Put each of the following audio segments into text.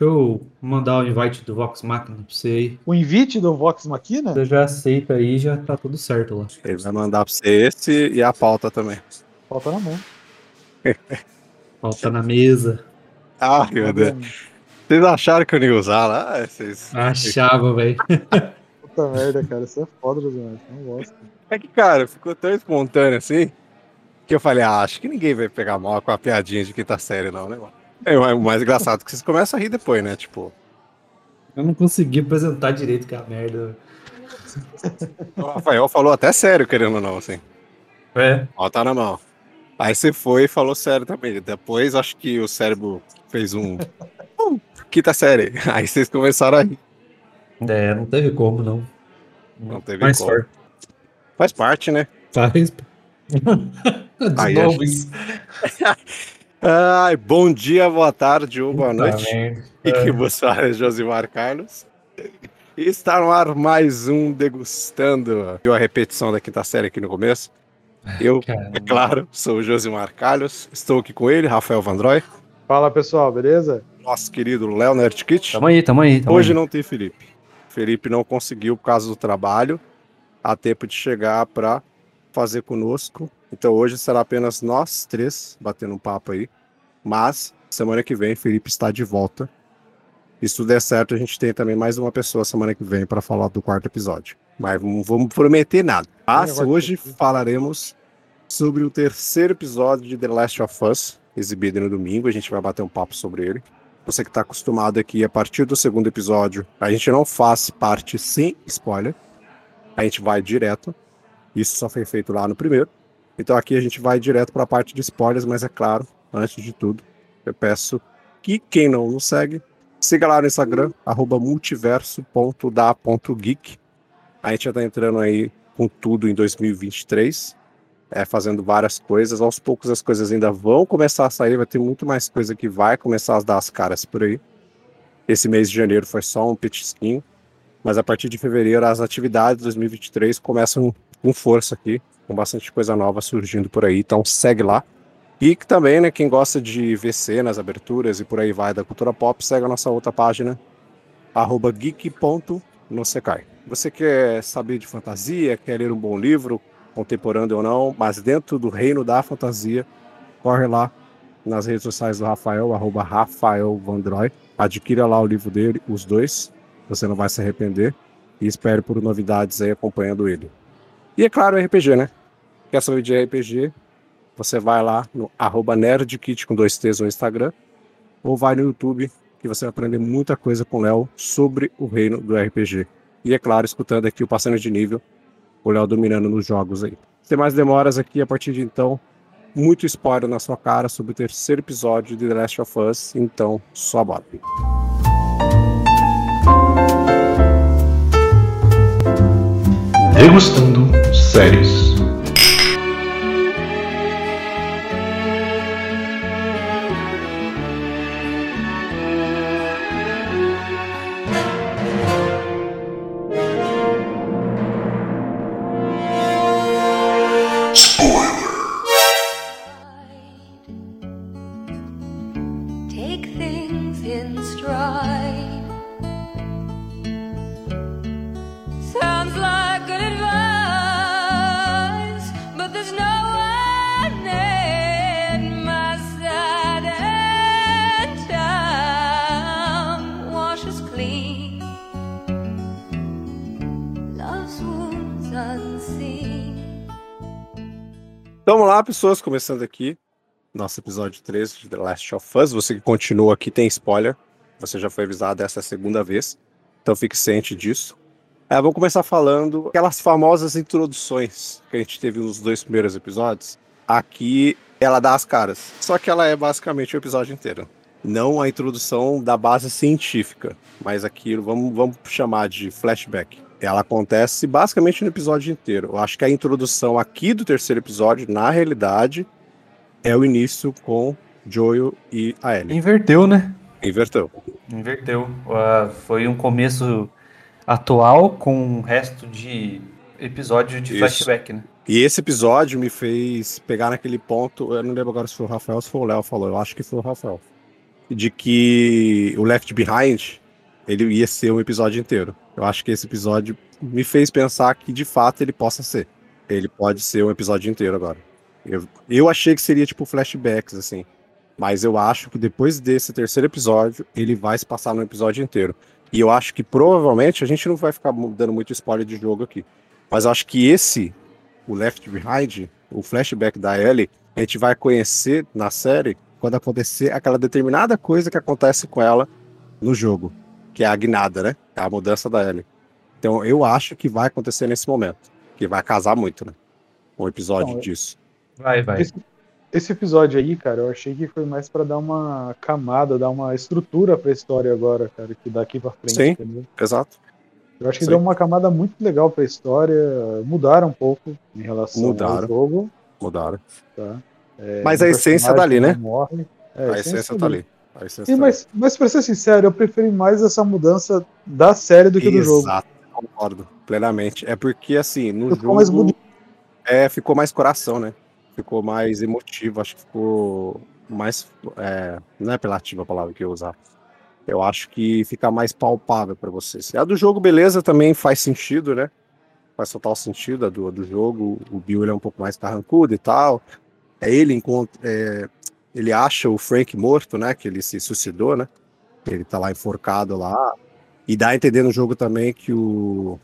Deixa eu mandar o invite do Vox Machina pra você aí. O invite do Vox Machina? Você já aceita aí, já tá tudo certo lá. Ele vai mandar pra você esse e a pauta também. Falta na mão. Falta na mesa. Ah, meu Deus. Vocês acharam que eu não ia usar lá? Vocês... Achava, velho. Puta merda, cara. Isso é foda, Josimar. Não gosto. É que, cara, ficou tão espontâneo assim que eu falei, ah, acho que ninguém vai pegar mal com a piadinha de quinta série, não, né, mano? É o mais engraçado que vocês começam a rir depois, né? Tipo, Eu não consegui apresentar direito que é a merda. o Rafael falou até sério, querendo ou não, assim. É. Ó, tá na mão. Aí você foi e falou sério também. Depois acho que o cérebro fez um. um quinta série. Aí vocês começaram a rir. É, não teve como, não. Não teve Mais como. forte. Faz parte, né? Faz. De Aí novo gente- isso. Ai, bom dia, boa tarde ou boa Puta noite. E que você é Josimar Carlos. E está no ar mais um Degustando. Viu a repetição da quinta série aqui no começo? Eu, é claro, sou o Josimar Carlos. Estou aqui com ele, Rafael Vandroy. Fala, pessoal, beleza? Nosso querido Léo Nerdkit. Tamo aí, tamo aí. Tamo Hoje aí. não tem Felipe. Felipe não conseguiu, por causa do trabalho, a tempo de chegar para fazer conosco. Então hoje será apenas nós três batendo um papo aí. Mas semana que vem Felipe está de volta. E se tudo der certo, a gente tem também mais uma pessoa semana que vem para falar do quarto episódio. Mas não vamos prometer nada. Mas hoje falaremos sobre o terceiro episódio de The Last of Us, exibido no domingo. A gente vai bater um papo sobre ele. Você que está acostumado aqui, a partir do segundo episódio, a gente não faz parte sem spoiler. A gente vai direto. Isso só foi feito lá no primeiro. Então aqui a gente vai direto para a parte de spoilers, mas é claro, antes de tudo, eu peço que quem não nos segue, siga lá no Instagram, arroba multiverso.da.geek. A gente já está entrando aí com tudo em 2023, é, fazendo várias coisas. Aos poucos as coisas ainda vão começar a sair, vai ter muito mais coisa que vai começar a dar as caras por aí. Esse mês de janeiro foi só um petisquinho, mas a partir de fevereiro as atividades de 2023 começam com força aqui, com bastante coisa nova surgindo por aí, então segue lá. E que também, né, quem gosta de ver cenas, aberturas e por aí vai da cultura pop, segue a nossa outra página, arroba geek.nosekai. Você quer saber de fantasia, quer ler um bom livro, contemporâneo ou não, mas dentro do reino da fantasia, corre lá nas redes sociais do Rafael, arroba Rafael Vandroy. Adquira lá o livro dele, os dois, você não vai se arrepender. E espere por novidades aí acompanhando ele. E é claro, RPG, né? Quer saber de RPG? Você vai lá no arroba nerdkit com dois T's no Instagram, ou vai no YouTube, que você vai aprender muita coisa com o Léo sobre o reino do RPG. E é claro, escutando aqui o Passando de Nível, o Léo dominando nos jogos aí. Sem mais demoras aqui, a partir de então, muito spoiler na sua cara sobre o terceiro episódio de The Last of Us, então só bora. Degustando séries. Então vamos lá, pessoas, começando aqui, nosso episódio 13 de The Last of Us. Você que continua aqui tem spoiler, você já foi avisado essa é segunda vez, então fique ciente disso. É, vamos começar falando aquelas famosas introduções que a gente teve nos dois primeiros episódios. Aqui ela dá as caras, só que ela é basicamente o episódio inteiro. Não a introdução da base científica, mas aquilo, vamos, vamos chamar de flashback. Ela acontece basicamente no episódio inteiro. Eu acho que a introdução aqui do terceiro episódio, na realidade, é o início com Joel e a Ellie. Inverteu, né? Inverteu. Inverteu. Ah, foi um começo atual com o resto de episódio de Isso. flashback, né? E esse episódio me fez pegar naquele ponto. Eu não lembro agora se foi o Rafael ou se foi o Léo falou. Eu acho que foi o Rafael. de que o Left Behind ele ia ser um episódio inteiro. Eu acho que esse episódio me fez pensar que de fato ele possa ser. Ele pode ser um episódio inteiro agora. Eu, eu achei que seria tipo flashbacks, assim. Mas eu acho que depois desse terceiro episódio, ele vai se passar no episódio inteiro. E eu acho que provavelmente a gente não vai ficar dando muito spoiler de jogo aqui. Mas eu acho que esse, o Left Behind, o flashback da Ellie, a gente vai conhecer na série quando acontecer aquela determinada coisa que acontece com ela no jogo, que é a guinada, né? É a mudança da Ellie. Então eu acho que vai acontecer nesse momento, que vai casar muito, né? Um episódio Então, disso. Vai, vai. Esse, esse episódio aí, cara, eu achei que foi mais pra dar uma camada, dar uma estrutura pra história agora, cara, que daqui pra frente, Sim. entendeu? Exato. Eu acho que Sim. deu uma camada muito legal pra história, mudaram um pouco em relação Mudaram. ao jogo, Mudaram. tá? É, Mas a essência tá ali, né? Morre. É, a essência tá ali. A tá mas, mas pra ser sincero, eu preferi mais essa mudança da série do que do jogo. Exato, concordo plenamente. É porque, assim, no Ficou mais jogo. bonito. É, ficou mais coração, né? Ficou mais emotivo, acho que ficou mais. é, não é apelativa a palavra que eu usar. Eu acho que fica mais palpável pra vocês. A do jogo, beleza, também faz sentido, né? Faz total sentido a do, a do jogo. O Bill ele é um pouco mais carrancudo e tal. É ele encontra. é, ele acha o Frank morto, né? Que ele se suicidou, né? Ele tá lá enforcado lá. E dá a entender no jogo também que o.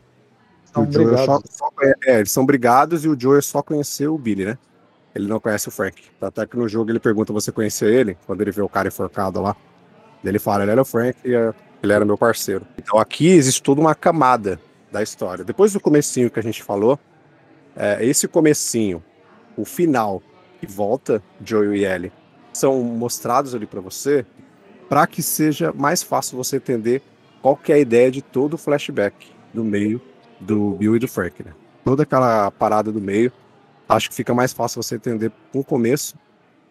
São o Joel só, brigados. só é, eles são brigados e o Joel só conheceu o Billy, né? Ele não conhece o Frank. Até que no jogo ele pergunta você conhecia ele, quando ele vê o cara enforcado lá. Ele fala, ele era o Frank e é, ele era meu parceiro. Então aqui existe toda uma camada da história. Depois do comecinho que a gente falou, é, esse comecinho, o final que volta Joel e Ellie, são mostrados ali pra você para que seja mais fácil você entender qual que é a ideia de todo o flashback no meio do Bill e do Frank, né? Toda aquela parada do meio, acho que fica mais fácil você entender com o começo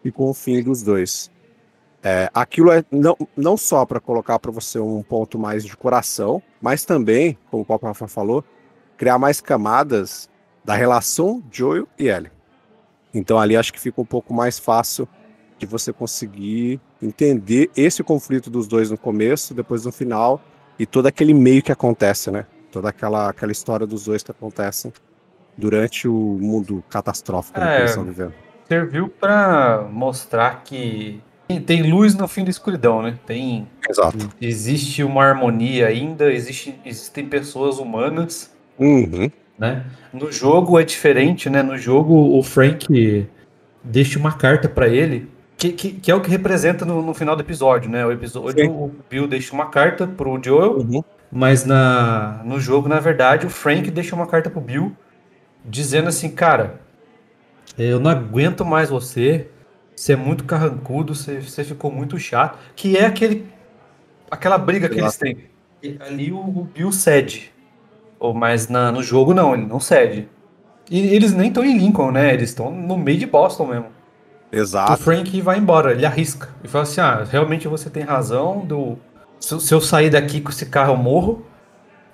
e com o fim dos dois. É, aquilo é não, não só para colocar para você um ponto mais de coração, mas também, como o Papa Rafa falou, criar mais camadas da relação Joel e Ellie. Então ali acho que fica um pouco mais fácil de você conseguir entender esse conflito dos dois no começo, depois no final e todo aquele meio que acontece, né? Toda aquela, aquela história dos dois que acontecem durante o mundo catastrófico né, que É. eles estão vivendo. Serviu pra mostrar que tem- luz no fim da escuridão, né? Tem Exato. existe uma harmonia ainda, existe, existem pessoas humanas, Uhum. né? No jogo é diferente, né? No jogo o Frank deixa uma carta pra ele, que, que, que é o que representa no, no final do episódio, né? O episódio Sim. o Bill deixa uma carta pro Joel, Uhum. mas na, no jogo, na verdade, o Frank deixa uma carta pro Bill dizendo assim, cara, eu não aguento mais você, você é muito carrancudo, você, você ficou muito chato, que é aquele aquela briga que eles têm. E ali o, o Bill cede. Ou, mas na, no jogo não, ele não cede. E eles nem estão em Lincoln, né? Eles estão no meio de Boston mesmo. O Exato. Frank vai embora, ele arrisca. E fala assim: ah, realmente você tem razão. Do... Se, se eu sair daqui com esse carro, eu morro.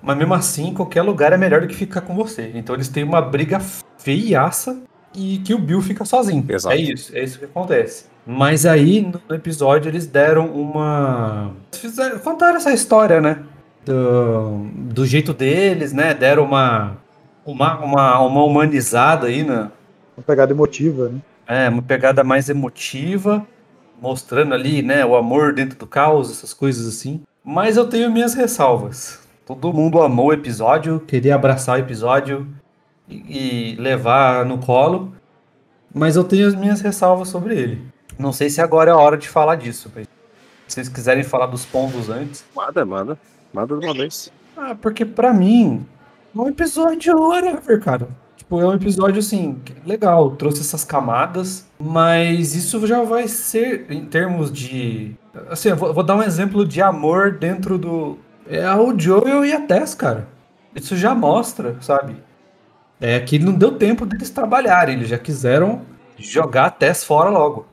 Mas mesmo assim, qualquer lugar é melhor do que ficar com você. Então eles têm uma briga feiaça e que o Bill fica sozinho. Exato. É isso, é isso que acontece. Mas aí, no episódio, eles deram uma. Fizeram, contaram essa história, né? Do, do jeito deles, né? Deram uma. Uma, uma, uma humanizada aí na, Uma pegada emotiva, né? É, uma pegada mais emotiva, mostrando ali, né, o amor dentro do caos, essas coisas assim. Mas eu tenho minhas ressalvas. Todo mundo amou o episódio, queria abraçar o episódio e, e levar no colo. Mas eu tenho as minhas ressalvas sobre ele. Não sei se agora é a hora de falar disso. mas Se vocês quiserem falar dos pontos antes. Manda, manda. Manda de uma vez. Ah, porque pra mim, é um episódio whatever, cara. Tipo, é um episódio assim, legal, trouxe essas camadas, mas isso já vai ser em termos de. Assim, eu vou, vou dar um exemplo de amor dentro do. É o Joel e a Tess, cara. Isso já mostra, sabe? É que não deu tempo deles trabalharem, eles já quiseram jogar a Tess fora logo.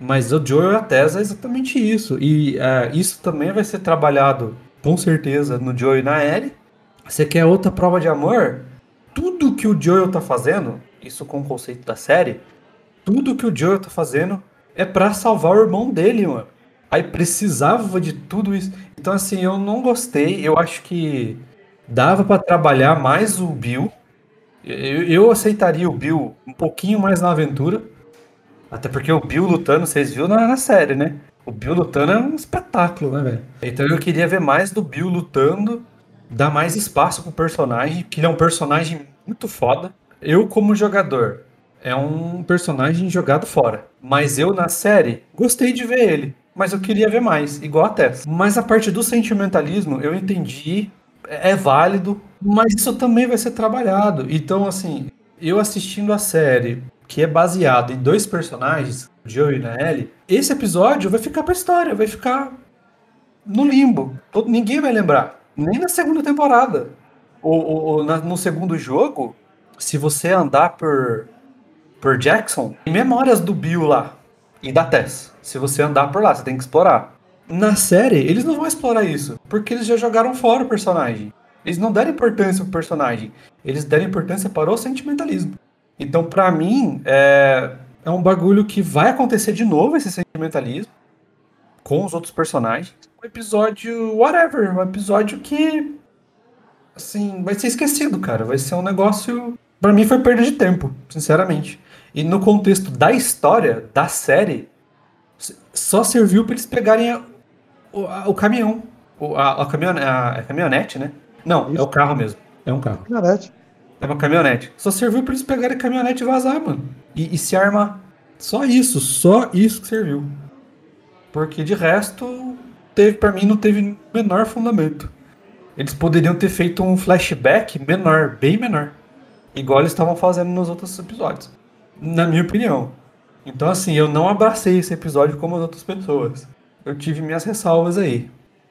Mas o Joel e a Tess é exatamente isso. E é, isso também vai ser trabalhado, com certeza, no Joel e na Ellie. Você quer outra prova de amor? Tudo que o Joel tá fazendo, isso com o conceito da série, tudo que o Joel tá fazendo é pra salvar o irmão dele, mano. Aí precisava de tudo isso. Então, assim, eu não gostei. Eu acho que dava pra trabalhar mais o Bill. Eu, eu aceitaria o Bill um pouquinho mais na aventura. Até porque o Bill lutando, vocês viram na, na série, né? O Bill lutando é um espetáculo, né, velho? Então eu queria ver mais do Bill lutando, dar mais espaço pro personagem, que ele é um personagem muito foda. Eu, como jogador, é um personagem jogado fora. Mas eu, na série, gostei de ver ele. Mas eu queria ver mais, igual a Tess. Mas a parte do sentimentalismo, eu entendi, é é válido, mas isso também vai ser trabalhado. Então, assim, eu assistindo a série, que é baseado em dois personagens, o Joe e a Ellie, esse episódio vai ficar pra história, vai ficar no limbo. Todo- ninguém vai lembrar. Nem na segunda temporada. Ou, ou- ou na- no segundo jogo, se você andar por, por Jackson, tem memórias do Bill lá e da Tess. Se você andar por lá, você tem que explorar. Na série, eles não vão explorar isso, porque eles já jogaram fora o personagem. Eles não deram importância pro personagem, eles deram importância para o sentimentalismo. Então, pra mim, é, é um bagulho que vai acontecer de novo esse sentimentalismo com os outros personagens. Episódio whatever, um episódio que assim, vai ser esquecido, cara. Vai ser um negócio, Pra mim foi perda de tempo, sinceramente. E no contexto da história da série, só serviu pra eles pegarem a- o, a- o caminhão, o- a, a, caminhone- a- a caminhonete, né? Não, é Isso. o carro mesmo. É um carro. Caminhonete. É uma caminhonete. Só serviu pra eles pegarem a caminhonete e vazar, mano. E, e se armar. Só isso, só isso que serviu. Porque de resto, teve para mim não teve menor fundamento. Eles poderiam ter feito um flashback menor, bem menor. Igual eles estavam fazendo nos outros episódios. Na minha opinião. Então, assim, eu não abracei esse episódio como as outras pessoas. Eu tive minhas ressalvas aí.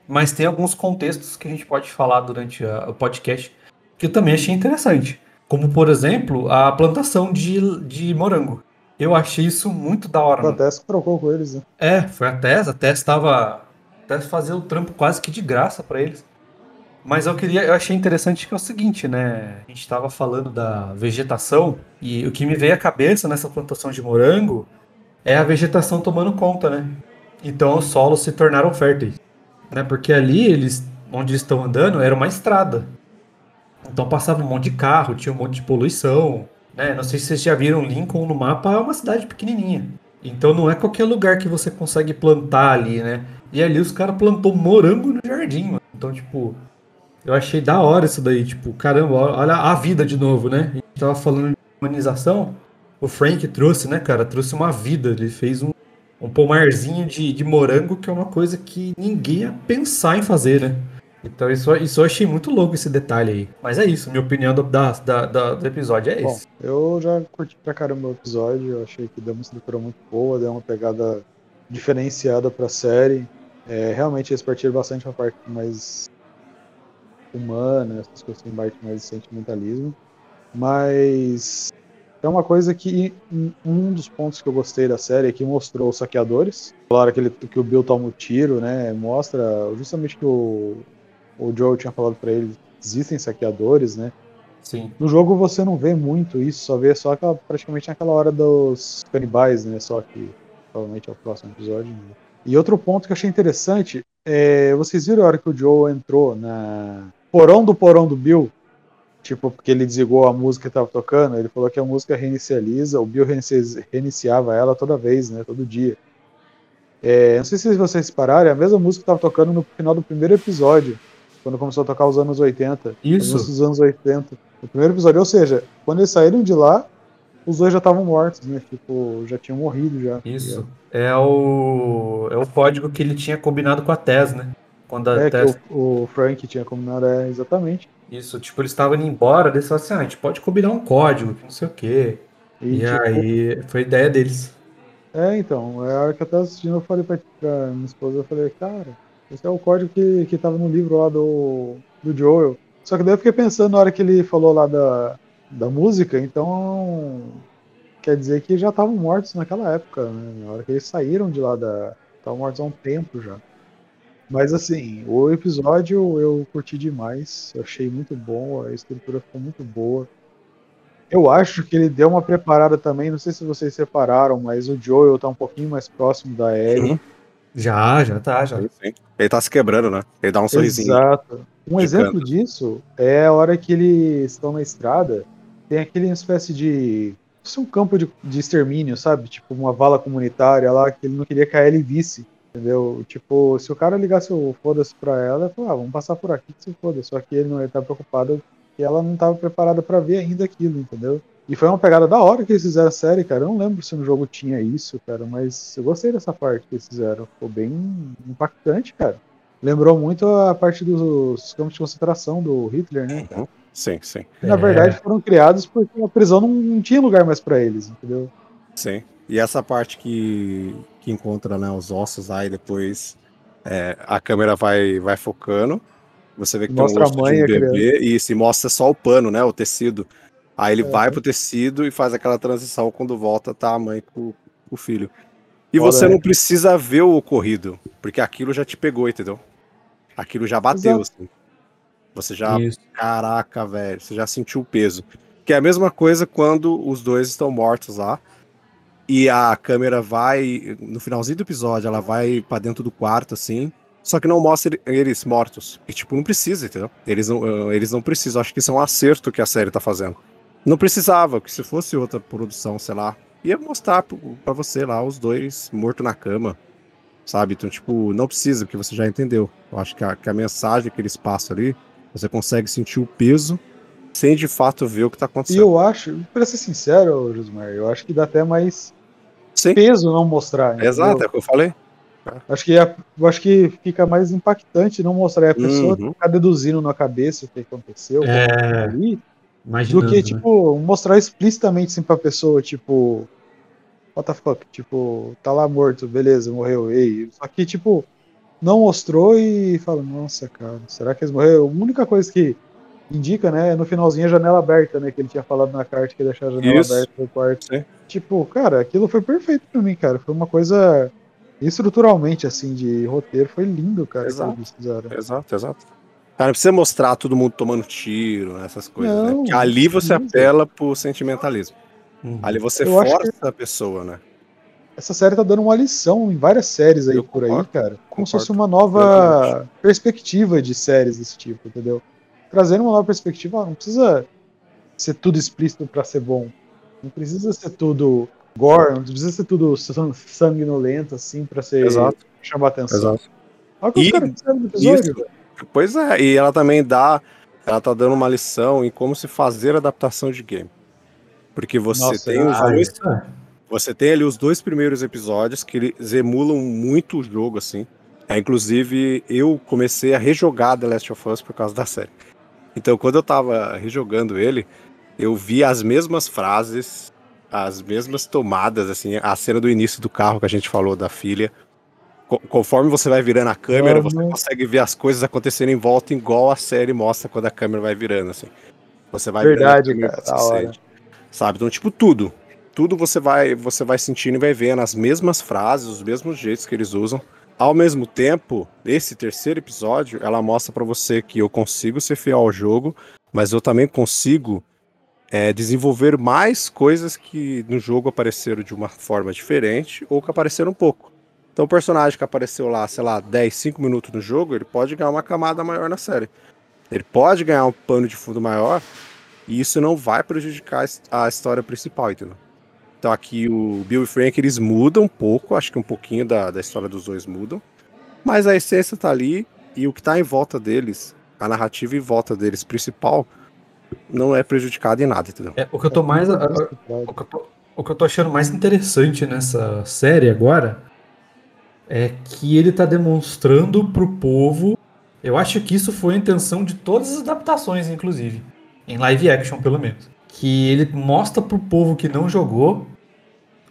Mas tem alguns contextos que a gente pode falar durante a- o podcast que eu também achei interessante. Como, por exemplo, a plantação de, de morango. Eu achei isso muito da hora. Mano. Tess trocou com eles, né? É, foi a Tess. A Tess tava. A Tess fazia o trampo quase que de graça pra eles. Mas eu queria. Eu achei interessante que é o seguinte, né? A gente tava falando da vegetação. E o que me veio à cabeça nessa plantação de morango é a vegetação tomando conta, né? Então os solos se tornaram férteis. Né? Porque ali eles. Onde eles estão andando era uma estrada. Então passava um monte de carro, tinha um monte de poluição. Né? Não sei se vocês já viram Lincoln no mapa, é uma cidade pequenininha. Então não é qualquer lugar que você consegue plantar ali, né? E ali os caras plantou morango no jardim, mano. Então, tipo, eu achei da hora isso daí. Tipo, caramba, olha a vida de novo, né? A gente tava falando de humanização. O Frank trouxe, né, cara? Trouxe uma vida. Ele fez um, um pomarzinho de, de morango, que é uma coisa que ninguém ia pensar em fazer, né? Então isso, isso eu achei muito louco esse detalhe aí. Mas é isso, minha opinião do, da, da- do episódio é Bom, esse. eu já curti pra caramba o episódio, eu achei que deu uma estrutura muito boa, deu uma pegada diferenciada pra série. É, realmente eles partiram bastante pra parte mais humana, essas coisas que parte mais de sentimentalismo. Mas é uma coisa que um- um dos pontos que eu gostei da série é que mostrou os saqueadores. Claro que, ele, que o Bill toma o tiro, né? Mostra justamente que o, o Joe tinha falado pra ele, existem saqueadores, né? Sim. No jogo você não vê muito isso, só vê só aquela, praticamente naquela hora dos canibais, né? Só que provavelmente é o próximo episódio. né? E outro ponto que eu achei interessante é. Vocês viram a hora que o Joe entrou na porão do porão do Bill? Tipo, porque ele desligou a música que tava tocando, ele falou que a música reinicializa, o Bill reinici- reiniciava ela toda vez, né? Todo dia. É, não sei se vocês pararam, é a mesma música que tava tocando no final do primeiro episódio, quando começou a tocar os anos 80. As Isso. dos anos 80. No primeiro episódio, ou seja, quando eles saíram de lá, os dois já estavam mortos, né? Tipo, já tinham morrido já. Isso. É o, é o código que ele tinha combinado com a Tess, né? Quando a É, que Tess. o, o Frank tinha combinado, é, exatamente. Isso, tipo, eles estavam indo embora, eles falaram assim, ah, a gente pode combinar um código, não sei o quê. E, E, tipo, aí, foi ideia deles. É, então, é a hora que eu tava assistindo, eu falei pra, pra minha esposa, eu falei, cara, esse é o código que, que tava no livro lá do, do Joel. Só que daí eu fiquei pensando na hora que ele falou lá da, da música, então quer dizer que já estavam mortos naquela época, né? Na hora que eles saíram de lá da. Estavam mortos há um tempo já. Mas assim, o episódio eu curti demais, eu achei muito bom, a estrutura ficou muito boa. Eu acho que ele deu uma preparada também, não sei se vocês separaram, mas o Joel tá um pouquinho mais próximo da Ellie. Sim. Já, já tá, já. Ele tá se quebrando, né? Ele dá um sorrisinho. Exato. Um exemplo canto. disso é a hora que eles estão na estrada, tem aquele espécie de. Isso é um campo de, de extermínio, sabe? Tipo, uma vala comunitária lá que ele não queria que a Ellie visse. Entendeu? Tipo, se o cara ligasse o foda-se pra ela, ele falou, ah, vamos passar por aqui que se foda. Só que ele não ele tá preocupado que ela não tava preparada pra ver ainda aquilo, entendeu? E foi uma pegada da hora que eles fizeram a série, cara. Eu não lembro se no jogo tinha isso, cara, mas eu gostei dessa parte que eles fizeram. Ficou bem impactante, cara. Lembrou muito a parte dos campos de concentração do Hitler, né? Uhum. Sim, sim, Que, na É. verdade foram criados porque a prisão não, não tinha lugar mais pra eles, entendeu? sim. E essa parte que, que encontra né, os ossos aí depois é, a câmera vai, vai focando. Você vê que Mostra a tem um osso mãe de um e a bebê e se mostra só o pano, né? O tecido. Aí ele É. vai pro tecido e faz aquela transição quando volta, tá a mãe com, com o filho. E Foda, você né? não precisa ver o ocorrido, porque aquilo já te pegou, entendeu? Aquilo já bateu, assim. Você já Isso. Caraca, velho, você já sentiu o peso. Que é a mesma coisa quando os dois estão mortos lá. E a câmera vai, no finalzinho do episódio, ela vai pra dentro do quarto, assim. Só que não mostra ele- eles mortos. E, tipo, não precisa, entendeu? Eles não, eles não precisam. Acho que isso é um acerto que a série tá fazendo. Não precisava, que se fosse outra produção, sei lá, ia mostrar pra você lá os dois mortos na cama. Sabe? Então, tipo, não precisa, porque você já entendeu. Eu acho que a, que a mensagem que eles passam ali você consegue sentir o peso sem de fato ver o que tá E acontecendo. eu acho, pra ser sincero, Josmar, eu acho que dá até mais Sim, peso não mostrar. entendeu? exato, é o que eu falei. Acho que, é- eu acho que fica mais impactante não mostrar a pessoa Uhum. ficar deduzindo na cabeça o que aconteceu o que É. aconteceu ali, do que, né? tipo, mostrar explicitamente assim pra pessoa, tipo, what the fuck, tipo, tá lá morto, beleza, morreu, ei. Só que, tipo, não mostrou e fala, nossa, cara, será que eles morreram? A única coisa que indica, né, é no finalzinho a janela aberta, né, que ele tinha falado na carta que ia deixar a janela Isso. aberta no quarto. Sim. Tipo, cara, aquilo foi perfeito pra mim, cara. Foi uma coisa estruturalmente, assim, de roteiro, foi lindo, cara, Exato. Exato, exato. Cara, não precisa mostrar todo mundo tomando tiro, né, essas coisas, né? Não, Porque ali você não. apela pro sentimentalismo. Uhum. Ali você Eu força a pessoa, né? Essa série tá dando uma lição em várias séries aí Eu por aí, concordo, cara. Como se concordo fosse uma nova perspectiva de séries desse tipo, entendeu? Trazendo uma nova perspectiva, não precisa ser tudo explícito pra ser bom. Não precisa ser tudo gore, não precisa ser tudo san- sanguinolento, assim, pra ser Exato. chamar atenção. Exato. Olha o E caras fizeram no episódio. Isso. Pois é, e ela também dá. Ela tá dando uma lição em como se fazer adaptação de game. Porque você Nossa, tem os Ah, dois. isso é. Você tem ali os dois primeiros episódios que eles emulam muito o jogo, assim. É, inclusive, eu comecei a rejogar The Last of Us por causa da série. Então, quando eu tava rejogando ele, eu vi as mesmas frases, as mesmas tomadas, assim, a cena do início do carro que a gente falou da filha. Co- conforme você vai virando a câmera, Uhum. você consegue ver as coisas acontecendo em volta, igual a série mostra quando a câmera vai virando, assim. Você vai Verdade, virando a câmera, cara, Sabe? Então, tipo, tudo. Tudo você vai, você vai sentindo e vai vendo as mesmas frases, os mesmos jeitos que eles usam. Ao mesmo tempo, esse terceiro episódio, ela mostra pra você que eu consigo ser fiel ao jogo, mas eu também consigo é, desenvolver mais coisas que no jogo apareceram de uma forma diferente ou que apareceram um pouco. Então, o personagem que apareceu lá, sei lá, 10, 5 minutos no jogo, ele pode ganhar uma camada maior na série. Ele pode ganhar um pano de fundo maior e isso não vai prejudicar a his- a história principal, entendeu? Então aqui o Bill e Frank eles mudam um pouco, acho que um pouquinho da, da história dos dois mudam, mas a essência tá ali e o que tá em volta deles, a narrativa em volta deles principal, não é prejudicado em nada, entendeu? É, o que eu tô mais. a- a- O que, eu tô, o que eu tô achando mais interessante nessa série agora é que ele tá demonstrando pro povo. Eu acho que isso foi a intenção de todas as adaptações, inclusive. Em live action, pelo menos. Que ele mostra pro povo que não jogou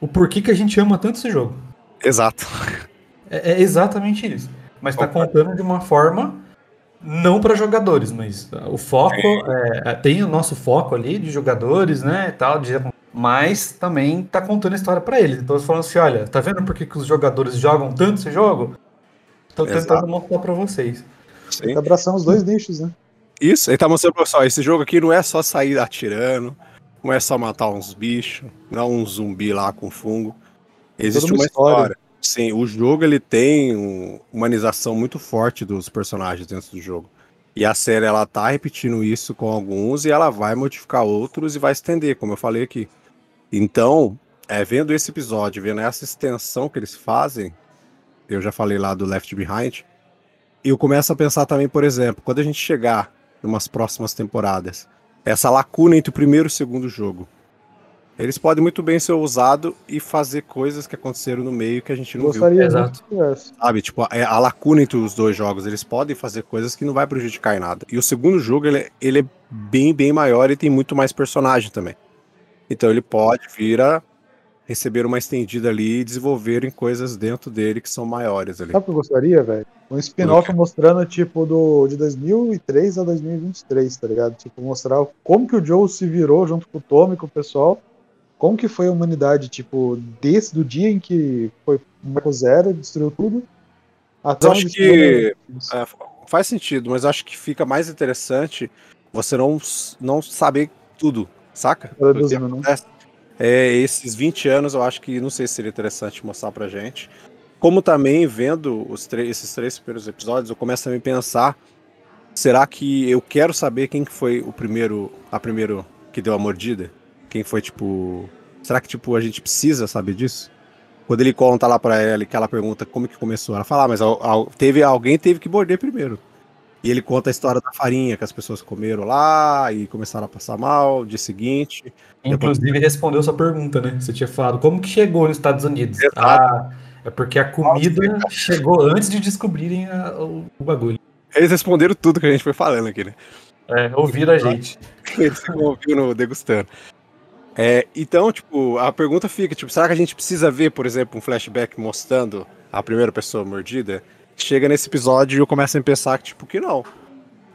o porquê que a gente ama tanto esse jogo. Exato. É, é exatamente isso. Mas tá Concordo. contando de uma forma não para jogadores, mas o foco é, é, tem o nosso foco ali de jogadores, né, e tal, de- mas também tá contando a história para eles. Então, falando assim, olha, tá vendo por que, que os jogadores jogam tanto esse jogo? Tô tentando Exato. mostrar para vocês. Sim. Abraçando os dois nichos, né? Isso, ele tá mostrando pro pessoal, esse jogo aqui não é só sair atirando, não é só matar uns bichos, não é um zumbi lá com fungo. Existe Toda uma história. história. Sim, o jogo ele tem uma humanização muito forte dos personagens dentro do jogo. E a série ela tá repetindo isso com alguns e ela vai modificar outros e vai estender, como eu falei aqui. Então, é, vendo esse episódio, vendo essa extensão que eles fazem, eu já falei lá do Left Behind, eu começo a pensar também, por exemplo, quando a gente chegar umas próximas temporadas, essa lacuna entre o primeiro e o segundo jogo. Eles podem muito bem ser usados e fazer coisas que aconteceram no meio que a gente não viu. Gostaria muito Exato. que tivesse. Sabe, tipo, a, a lacuna entre os dois jogos, eles podem fazer coisas que não vai prejudicar em nada. E o segundo jogo, ele, é- ele é bem, bem maior e tem muito mais personagem também. Então ele pode vir a receber uma estendida ali e desenvolverem coisas dentro dele que são maiores ali. Sabe o que eu gostaria, velho? Um spin-off mostrando, tipo, do, de 2003 a 2023, tá ligado? Tipo, mostrar como que o Joe se virou junto com o Tommy, com o pessoal. Como que foi a humanidade, tipo, desse, do dia em que foi o Marco Zero, destruiu tudo. Até Eu acho que- chegou. É, faz sentido, mas acho que fica mais interessante você não, não saber tudo, saca? Traduzindo, né? É, esses 20 anos eu acho que não sei se seria interessante mostrar pra gente. Como também, vendo os esses três primeiros episódios, eu começo a pensar: será que eu quero saber quem que foi o primeiro, a primeiro que deu a mordida? Quem foi, tipo. Será que, tipo, a gente precisa saber disso? Quando ele conta lá pra ela que ela pergunta como que começou, ela fala, ah, mas teve, alguém teve que morder primeiro. E ele conta a história da farinha que as pessoas comeram lá e começaram a passar mal, no dia seguinte. Inclusive respondeu sua pergunta, né? Você tinha falado como que chegou nos Estados Unidos. Exato. Ah, é porque a comida chegou antes de descobrirem a- o, o bagulho. Eles responderam tudo que a gente foi falando aqui, né? É, ouviram a gente. Eles ouviram no Degustando. É, então, tipo, a pergunta fica, tipo, será que a gente precisa ver, por exemplo, um flashback mostrando a primeira pessoa mordida? Chega nesse episódio e eu começo a pensar que, tipo, que não.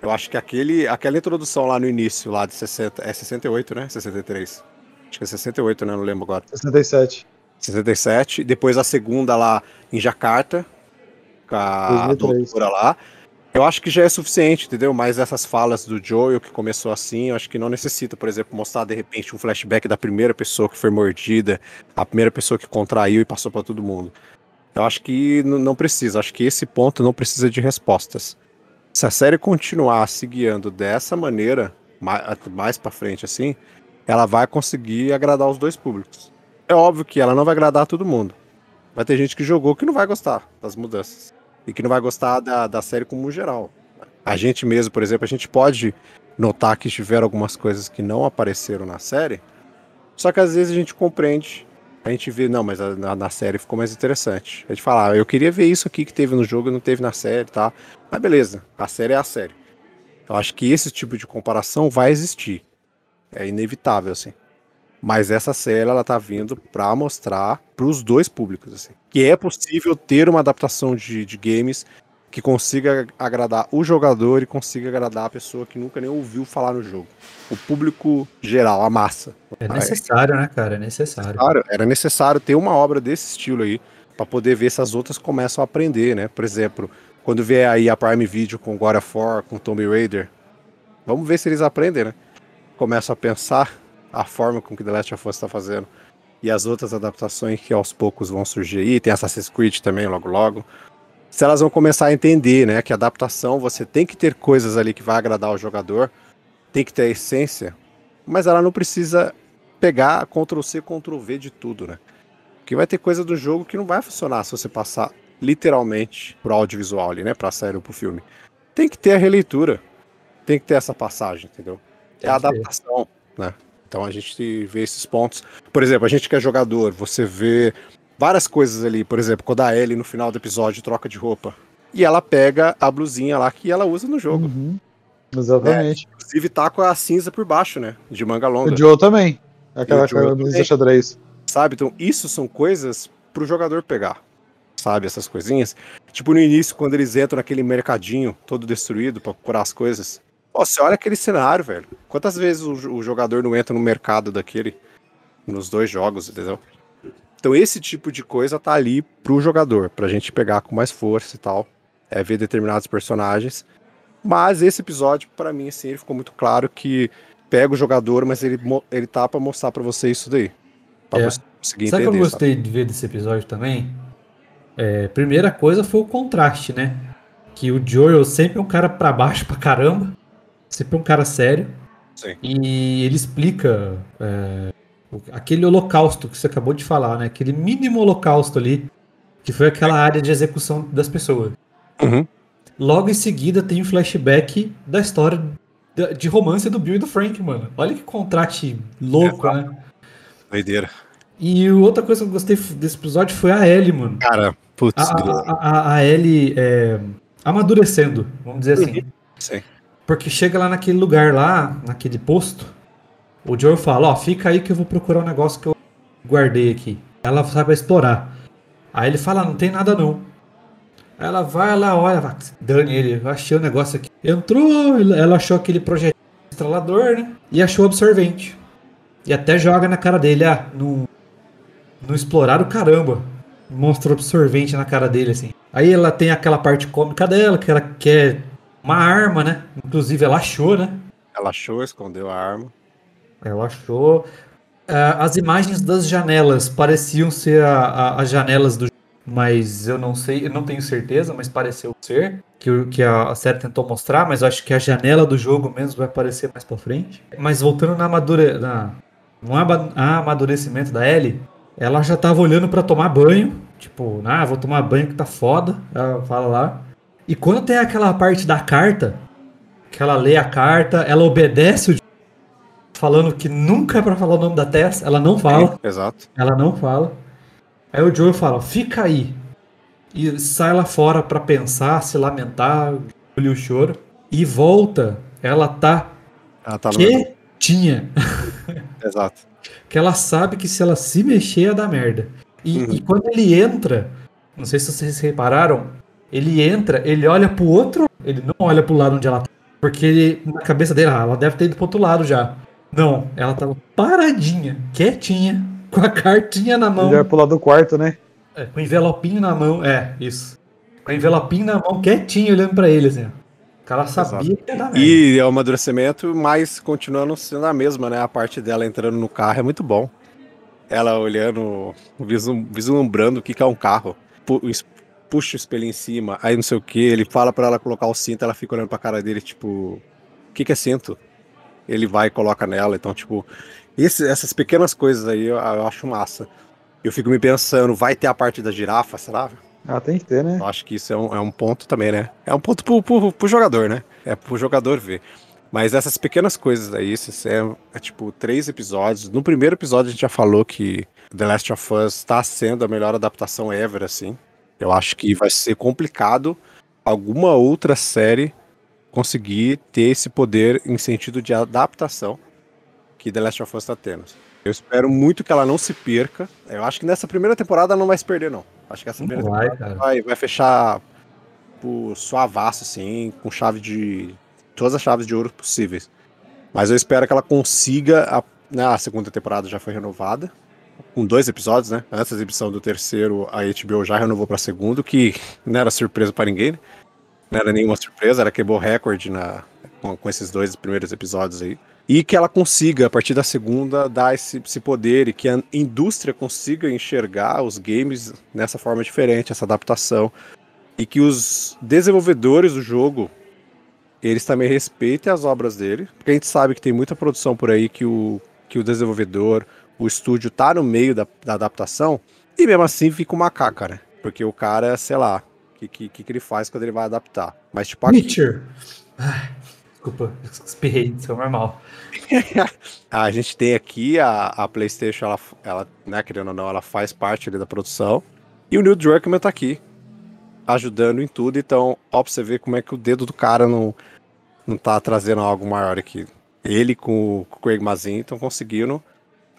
Eu acho que aquele, aquela introdução lá no início, lá de 60, é 68, né? 63. Acho que é 68, né? Não lembro agora. 67. 67. Depois a segunda lá em Jacarta, com a 2003. doutora lá. Eu acho que já é suficiente, entendeu? Mas essas falas do Joel que começou assim, eu acho que não necessita, por exemplo, mostrar de repente um flashback da primeira pessoa que foi mordida, a primeira pessoa que contraiu e passou pra todo mundo. Eu acho que não precisa, acho que esse ponto não precisa de respostas. Se a série continuar se guiando dessa maneira, ma- mais pra frente assim, ela vai conseguir agradar os dois públicos. É óbvio que ela não vai agradar todo mundo. Vai ter gente que jogou que não vai gostar das mudanças. E que não vai gostar da, da série como geral. A gente mesmo, por exemplo, a gente pode notar que tiveram algumas coisas que não apareceram na série. Só que às vezes a gente compreende. A gente vê, não, mas na, na série ficou mais interessante. A gente fala, ah, eu queria ver isso aqui que teve no jogo e não teve na série, tá? Mas beleza, a série é a série. Eu acho que esse tipo de comparação vai existir. É inevitável, assim. Mas essa série ela tá vindo pra mostrar pros dois públicos assim, que é possível ter uma adaptação de, de games que consiga agradar o jogador e consiga agradar a pessoa que nunca nem ouviu falar no jogo. O público geral, a massa. É necessário, né, cara? É necessário. Claro, era necessário ter uma obra desse estilo aí pra poder ver se as outras começam a aprender, né? Por exemplo, quando vier aí a Prime Video com God of War, com Tomb Raider, vamos ver se eles aprendem, né? Começam a pensar a forma com que The Last of Us está fazendo e as outras adaptações que aos poucos vão surgir aí, tem Assassin's Creed também logo logo. Se elas vão começar a entender, né, que adaptação você tem que ter coisas ali que vai agradar o jogador, tem que ter a essência, mas ela não precisa pegar Ctrl C, Ctrl V de tudo, né? Porque vai ter coisa do jogo que não vai funcionar se você passar literalmente pro audiovisual ali, né, pra série ou pro filme. Tem que ter a releitura, tem que ter essa passagem, entendeu? É a adaptação, né? Então a gente vê esses pontos. Por exemplo, a gente que é jogador, você vê várias coisas ali. Por exemplo, quando a Ellie no final do episódio troca de roupa. E ela pega a blusinha lá que ela usa no jogo. Uhum. Exatamente. Inclusive tá com a cinza por baixo, né? De manga longa. O Joe também. Aquela camisa xadrez. Sabe? Então, isso são coisas pro jogador pegar. Sabe? Essas coisinhas. Tipo, no início, quando eles entram naquele mercadinho todo destruído pra procurar as coisas. Pô, você olha aquele cenário, velho. Quantas vezes o, o jogador não entra no mercado daquele? Nos dois jogos, entendeu? Então, esse tipo de coisa tá ali pro jogador, pra gente pegar com mais força e tal. É ver determinados personagens. Mas esse episódio, pra mim, assim, ele ficou muito claro que pega o jogador, mas ele, ele tá pra mostrar pra você isso daí. Pra É. você conseguir Sabe o que eu entender. sabe? gostei de ver desse episódio também? É, primeira coisa foi o contraste, né? Que o Joel sempre é um cara pra baixo pra caramba, sempre é um cara sério. Sim. E ele explica é, aquele holocausto que você acabou de falar, né? Aquele mínimo holocausto ali, que foi aquela área de execução das pessoas. Uhum. Logo em seguida tem o flashback da história de romance do Bill e do Frank, mano. Olha que contraste louco, né? Doideira. E outra coisa que eu gostei desse episódio foi a Ellie, mano. Cara, putz, A, a, a, a Ellie é, amadurecendo, vamos dizer assim. Sim. Porque chega lá naquele lugar lá, naquele posto, o Joel fala, ó, fica aí que eu vou procurar um negócio que eu guardei aqui. Ela sabe explorar. Aí ele fala, "Ah, não tem nada não. Aí ela vai lá, olha, vai, dane ele, achei o negócio aqui. Entrou, ela achou aquele projeto estralador, né? E achou o absorvente. E até joga na cara dele, ah, não, não exploraram caramba. Mostra o absorvente na cara dele, assim. Aí ela tem aquela parte cômica dela, que ela quer uma arma, né? Inclusive ela achou, né? Ela achou, escondeu a arma. Ela achou. Ah, as imagens das janelas pareciam ser a- as janelas do mas eu não sei, eu não tenho certeza, mas pareceu ser. Que, que a, série tentou mostrar, mas acho que a janela do jogo mesmo vai aparecer mais pra frente. Mas voltando na amadure, na, no amadurecimento da Ellie, ela já tava olhando pra tomar banho. Tipo, ah, vou tomar banho que tá foda. Ela fala lá. E quando tem aquela parte da carta, que ela lê a carta, ela obedece o falando que nunca é pra falar o nome da Tess, ela não fala, Exato. ela não fala. Aí o Joel fala, fica aí. E sai lá fora pra pensar, se lamentar, engolir o choro. E volta, ela tá Ela tá quietinha. Exato. Que ela sabe que se ela se mexer ia dar merda. E, Uhum. e quando ele entra, não sei se vocês repararam, ele entra, ele olha pro outro, ele não olha pro lado onde ela tá. Porque ele- na cabeça dele, ah, ela deve ter ido pro outro lado já. Não, ela tava paradinha, quietinha, com a cartinha na mão, vai pro lado do quarto, né? é, com o envelopinho na mão, é, isso. Com o envelopinho na mão, quietinho, olhando pra ele, assim. O cara sabia que ia dar merda. E é o amadurecimento, mas continuando sendo a mesma, né? A parte dela entrando no carro é muito bom. Ela olhando, visum- vislumbrando o que que é um carro. Puxa o espelho em cima, aí não sei o que. Ele fala pra ela colocar o cinto, ela fica olhando pra cara dele, tipo, o que que é cinto? Ele vai e coloca nela. Então, tipo, esse- essas pequenas coisas aí eu, eu acho massa. Eu fico me pensando, vai ter a parte da girafa, será? Ah, tem que ter, né? Eu acho que isso é um, é um ponto também, né? É um ponto pro, pro, pro jogador, né? É pro jogador ver. Mas essas pequenas coisas aí, esses é, é tipo três episódios. No primeiro episódio a gente já falou que The Last of Us está sendo a melhor adaptação ever, assim. Eu acho que vai ser complicado alguma outra série conseguir ter esse poder em sentido de adaptação que The Last of Us está tendo. Eu espero muito que ela não se perca. Eu acho que nessa primeira temporada ela não vai se perder, não. Acho que essa primeira Não temporada vai, vai fechar por suavaço, assim, com chave de. todas as chaves de ouro possíveis. Mas eu espero que ela consiga. A, né, a segunda temporada já foi renovada. Com dois episódios, né? Antes da exibição do terceiro, a HBO já renovou para segundo, que não era surpresa para ninguém, né? Não era nenhuma surpresa, ela quebrou recorde na, com, com esses dois primeiros episódios aí. E que ela consiga, a partir da segunda, dar esse, esse poder e que a indústria consiga enxergar os games nessa forma diferente, essa adaptação. E que os desenvolvedores do jogo, eles também respeitem as obras dele. Porque a gente sabe que tem muita produção por aí que o, que o desenvolvedor, o estúdio tá no meio da, da adaptação. E mesmo assim fica uma caca, né? Porque o cara, sei lá, que, que, que ele faz quando ele vai adaptar. Mas tipo aqui. Ai, desculpa, espirrei, isso é normal. A gente tem aqui a, a PlayStation, ela, ela, né, querendo ou não, ela faz parte ali da produção. E o Neil Druckmann tá aqui, ajudando em tudo. Então, ó, pra você ver como é que o dedo do cara não, não tá trazendo algo maior aqui. Ele com, com o Craig Mazin estão conseguindo,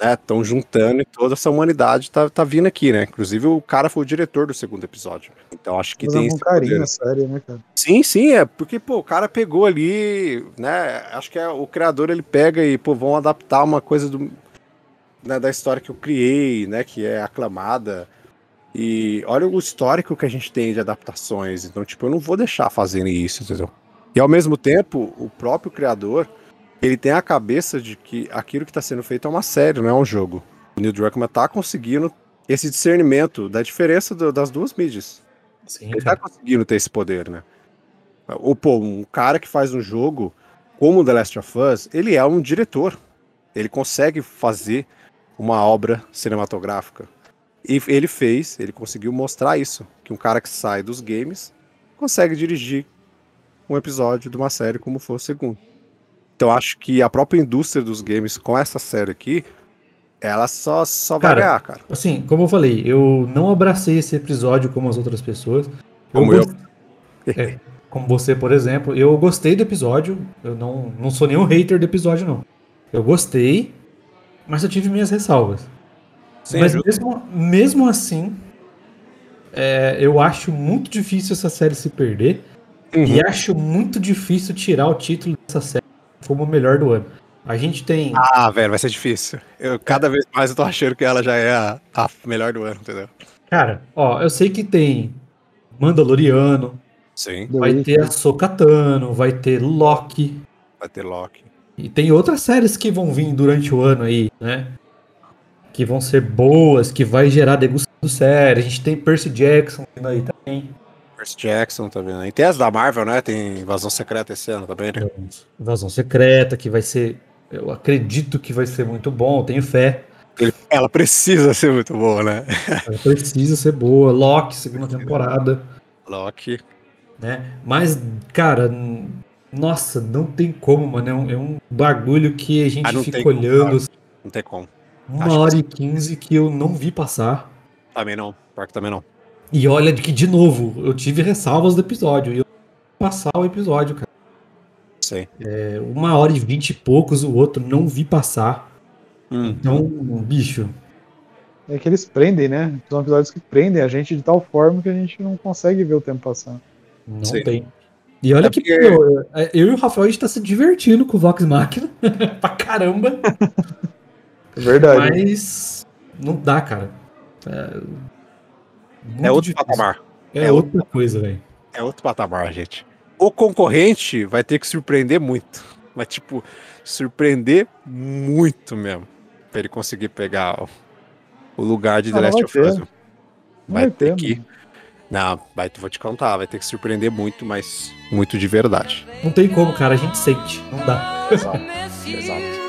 né, estão juntando e toda essa humanidade tá, tá vindo aqui, né? Inclusive, o cara foi o diretor do segundo episódio. Então, acho que tem Fazendo com esse carinho série, né, cara? Sim, sim, é porque, pô, o cara pegou ali, né? Acho que é, o criador ele pega e, pô, vão adaptar uma coisa do, né, da história que eu criei, né? Que é aclamada. E olha o histórico que a gente tem de adaptações. Então, tipo, eu não vou deixar fazerem isso, entendeu? E ao mesmo tempo, o próprio criador, ele tem a cabeça de que aquilo que está sendo feito é uma série, não é um jogo. O Neil Druckmann tá conseguindo esse discernimento da diferença do- das duas mídias. Sim, Ele tá cara. conseguindo ter esse poder, né? O, pô, um cara que faz um jogo como The Last of Us, ele é um diretor. Ele consegue fazer uma obra cinematográfica. E ele fez, ele conseguiu mostrar isso. Que um cara que sai dos games consegue dirigir um episódio de uma série como for o segundo. Então acho que a própria indústria dos games com essa série aqui, ela só, só vai Cara, ganhar, cara. Assim, como eu falei, eu não abracei esse episódio como as outras pessoas. Como eu. gost- É, como você, por exemplo, eu gostei do episódio. Eu não, não sou nenhum hater do episódio, não. Eu gostei, mas eu tive minhas ressalvas. Sim, mas mesmo, mesmo assim, é, eu acho muito difícil essa série se perder. Uhum. E acho muito difícil tirar o título dessa série como o melhor do ano. A gente tem. Ah, velho, vai ser difícil. Eu, cada vez mais eu tô achando que ela já é a, a melhor do ano, entendeu? Cara, ó, eu sei que tem Mandaloriano, Sim, vai ter a Sokatano, vai ter Loki. vai ter Loki. E tem outras séries que vão vir durante o ano aí, né? Que vão ser boas, que vai gerar degustação de série. A gente tem Percy Jackson vindo aí também. Percy Jackson também, né? E tem as da Marvel, né? Tem Invasão Secreta esse ano também, né? Invasão Secreta, que vai ser. Eu acredito que vai ser muito bom, tenho fé. Ela precisa ser muito boa, né? Ela precisa ser boa. Loki, segunda temporada. Loki. né? Mas, cara, nossa, não tem como, mano. É um, é um bagulho que a gente Ah, fica como, olhando cara. Não tem como. uma Acho que hora e quinze que eu não vi passar. Também não. Pior que também não. E olha de que, de novo, eu tive ressalvas do episódio. E eu passar o episódio, cara. Sei. É, uma hora e vinte e poucos, o outro não vi passar. Hum. Então, bicho, É que eles prendem, né? São episódios que prendem a gente de tal forma que a gente não consegue ver o tempo passando. não Sim. tem. E olha É que porque- pô, é, eu e o Rafael a gente tá se divertindo com o Vox Machina pra caramba. É verdade. Mas não dá, cara. É, muito É outro difícil. patamar. É, É outra coisa, velho. É outro patamar, gente. O concorrente vai ter que surpreender muito. Vai, tipo, surpreender muito mesmo. Pra ele conseguir pegar o, o lugar de Ah, The Last vai of ter. Us. Não Vai vai ter ter, que. mano. Não, vai, vou te contar, vai ter que surpreender muito, mas muito de verdade. Não tem como, cara. A gente sente. Não dá. Exato. Exato.